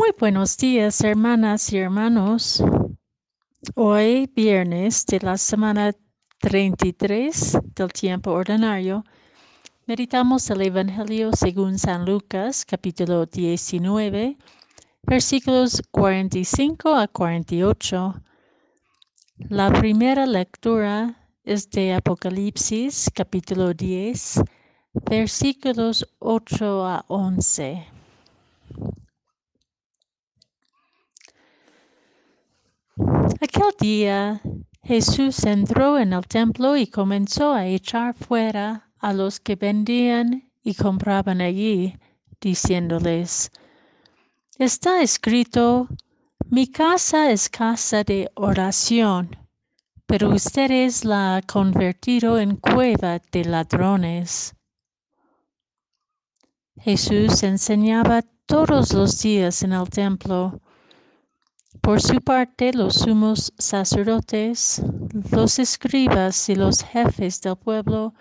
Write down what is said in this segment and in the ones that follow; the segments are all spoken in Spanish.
Muy buenos días, hermanas y hermanos. Hoy, viernes de la semana 33 del tiempo ordinario, meditamos el Evangelio según San Lucas, capítulo 19, versículos 45 a 48. La primera lectura es de Apocalipsis, capítulo 10, versículos 8 a 11. Aquel día Jesús entró en el templo y comenzó a echar fuera a los que vendían y compraban allí, diciéndoles, Está escrito, mi casa es casa de oración, pero ustedes la han convertido en cueva de ladrones. Jesús enseñaba todos los días en el templo por su parte, los sumos sacerdotes, los escribas y los jefes del pueblo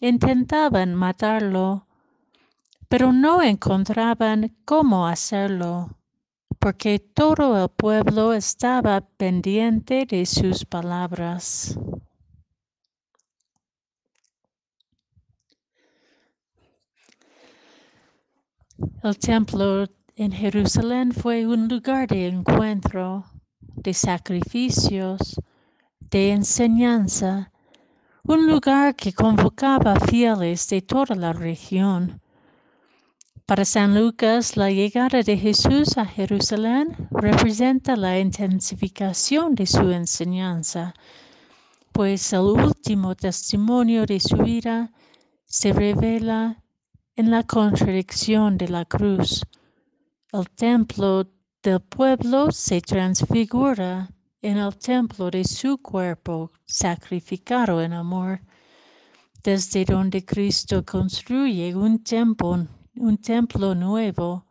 intentaban matarlo, pero no encontraban cómo hacerlo, porque todo el pueblo estaba pendiente de sus palabras. El templo en Jerusalén fue un lugar de encuentro, de sacrificios, de enseñanza, un lugar que convocaba fieles de toda la región. Para San Lucas, la llegada de Jesús a Jerusalén representa la intensificación de su enseñanza, pues el último testimonio de su vida se revela en la contradicción de la cruz el templo del pueblo se transfigura en el templo de su cuerpo sacrificado en amor, desde donde Cristo construye un templo, un templo nuevo,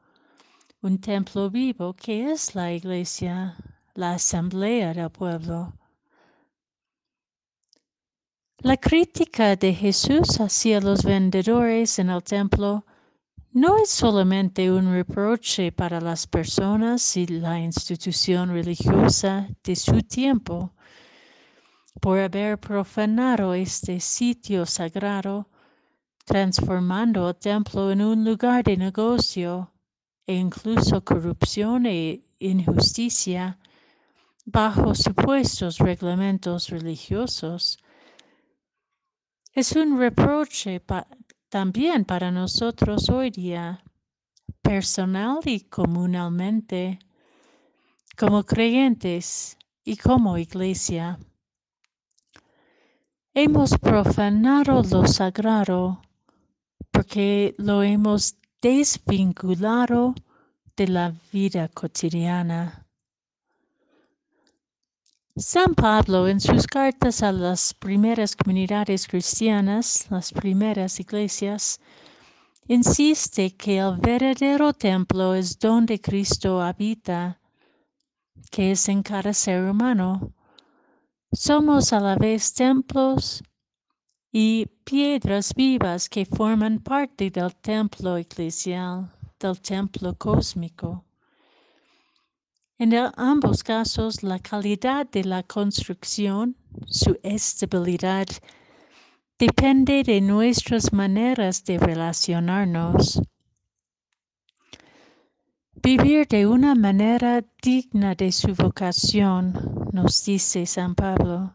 un templo vivo que es la iglesia, la asamblea del pueblo. La crítica de Jesús hacia los vendedores en el templo no es solamente un reproche para las personas y la institución religiosa de su tiempo por haber profanado este sitio sagrado, transformando el templo en un lugar de negocio e incluso corrupción e injusticia bajo supuestos reglamentos religiosos. Es un reproche también para nosotros hoy día, personal y comunalmente, como creyentes y como iglesia. Hemos profanado lo sagrado porque lo hemos desvinculado de la vida cotidiana. San Pablo en sus cartas a las primeras comunidades cristianas, las primeras iglesias, insiste que el verdadero templo es donde Cristo habita, que es en cada ser humano. Somos a la vez templos y piedras vivas que forman parte del templo eclesial, del templo cósmico. En ambos casos, la calidad de la construcción, su estabilidad, depende de nuestras maneras de relacionarnos. Vivir de una manera digna de su vocación, nos dice San Pablo,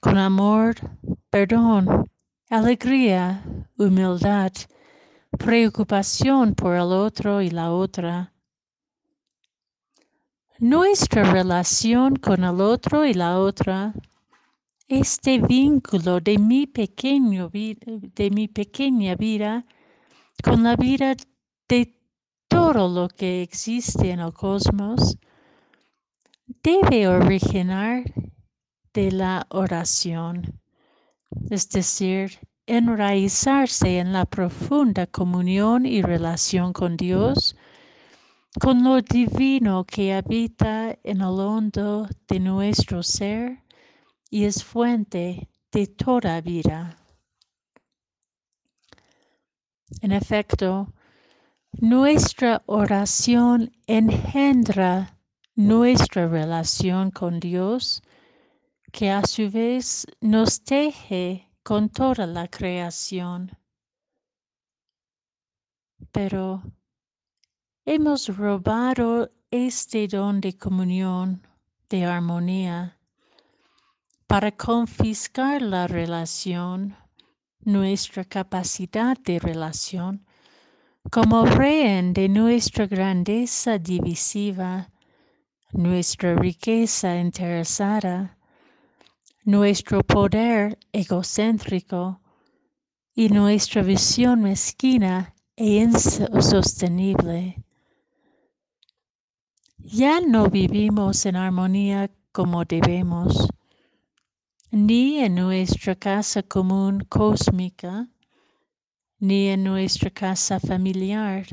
con amor, perdón, alegría, humildad, preocupación por el otro y la otra nuestra relación con el otro y la otra, este vínculo de mi, de mi pequeña vida con la vida de todo lo que existe en el cosmos, debe originar de la oración, es decir, enraizarse en la profunda comunión y relación con Dios, con lo divino que habita en el hondo de nuestro ser y es fuente de toda vida. En efecto, Nuestra oración engendra nuestra relación con Dios, que a su vez nos teje con toda la creación. Pero hemos robado este don de comunión, de armonía, para confiscar la relación, nuestra capacidad de relación, como rehén de nuestra grandeza divisiva, nuestra riqueza interesada, nuestro poder egocéntrico y nuestra visión mezquina e insostenible. Ya no vivimos en armonía como debemos, ni en nuestra casa común cósmica, ni en nuestra casa familiar,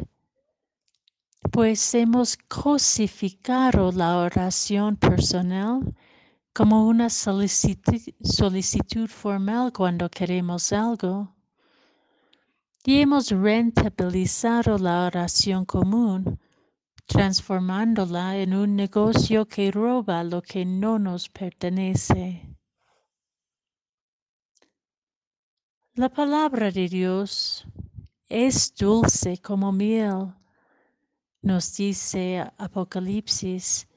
pues hemos cosificado la oración personal como una solicitud, formal cuando queremos algo. Y hemos rentabilizado la oración común, transformándola en un negocio que roba lo que no nos pertenece. La palabra de Dios es dulce como miel, nos dice Apocalipsis,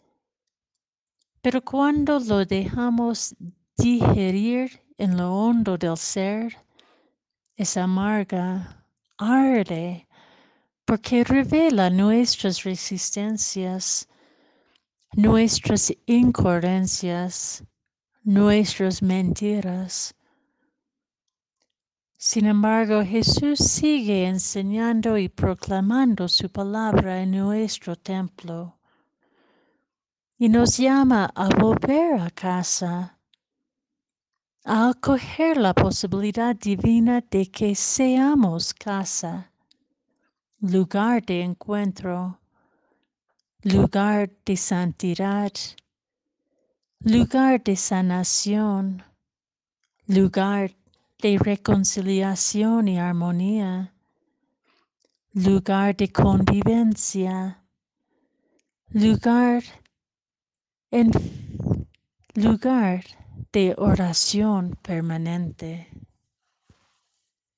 pero cuando lo dejamos digerir en lo hondo del ser, es amarga, arde, porque revela nuestras resistencias, nuestras incoherencias, nuestras mentiras sin embargo, Jesús sigue enseñando y proclamando su palabra en nuestro templo y nos llama a volver a casa, a acoger la posibilidad divina de que seamos casa, lugar de encuentro, lugar de santidad, lugar de sanación, lugar de reconciliación y armonía, lugar de convivencia, lugar en lugar de oración permanente.